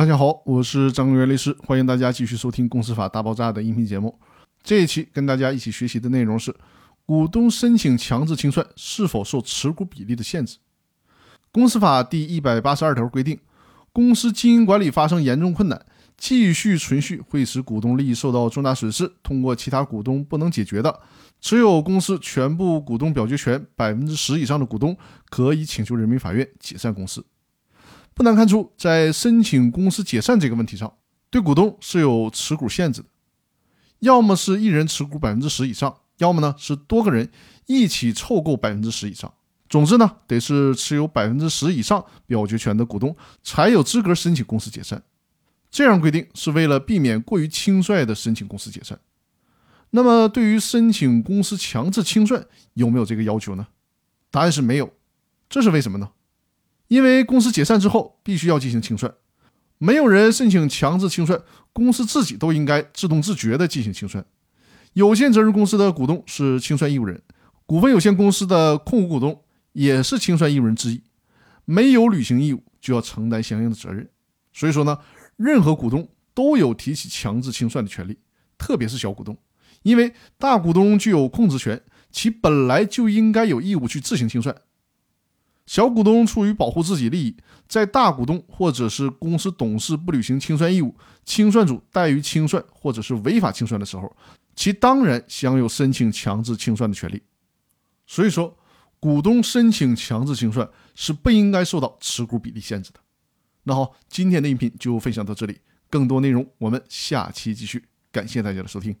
大家好，我是张根源律师，欢迎大家继续收听《公司法大爆炸》的音频节目。这一期跟大家一起学习的内容是：股东申请强制清算是否受持股比例的限制？公司法第一百八十二条规定，公司经营管理发生严重困难，继续存续会使股东利益受到重大损失，通过其他股东不能解决的，持有公司全部股东表决权百分之十以上的股东，可以请求人民法院解散公司。不难看出，在申请公司解散这个问题上，对股东是有持股限制的，要么是一人持股百分之十以上，要么呢是多个人一起凑够百分之十以上。总之呢，得是持有百分之十以上表决权的股东才有资格申请公司解散。这样规定是为了避免过于轻率的申请公司解散。那么，对于申请公司强制清算，有没有这个要求呢？答案是没有。这是为什么呢？因为公司解散之后必须要进行清算，没有人申请强制清算，公司自己都应该自动自觉地进行清算。有限责任公司的股东是清算义务人，股份有限公司的控股股东也是清算义务人之一，没有履行义务就要承担相应的责任。所以说呢，任何股东都有提起强制清算的权利，特别是小股东，因为大股东具有控制权，其本来就应该有义务去自行清算。小股东出于保护自己利益，在大股东或者是公司董事不履行清算义务、清算组怠于清算或者是违法清算的时候，其当然享有申请强制清算的权利。所以说，股东申请强制清算是不应该受到持股比例限制的。那好，今天的音频就分享到这里，更多内容我们下期继续。感谢大家的收听。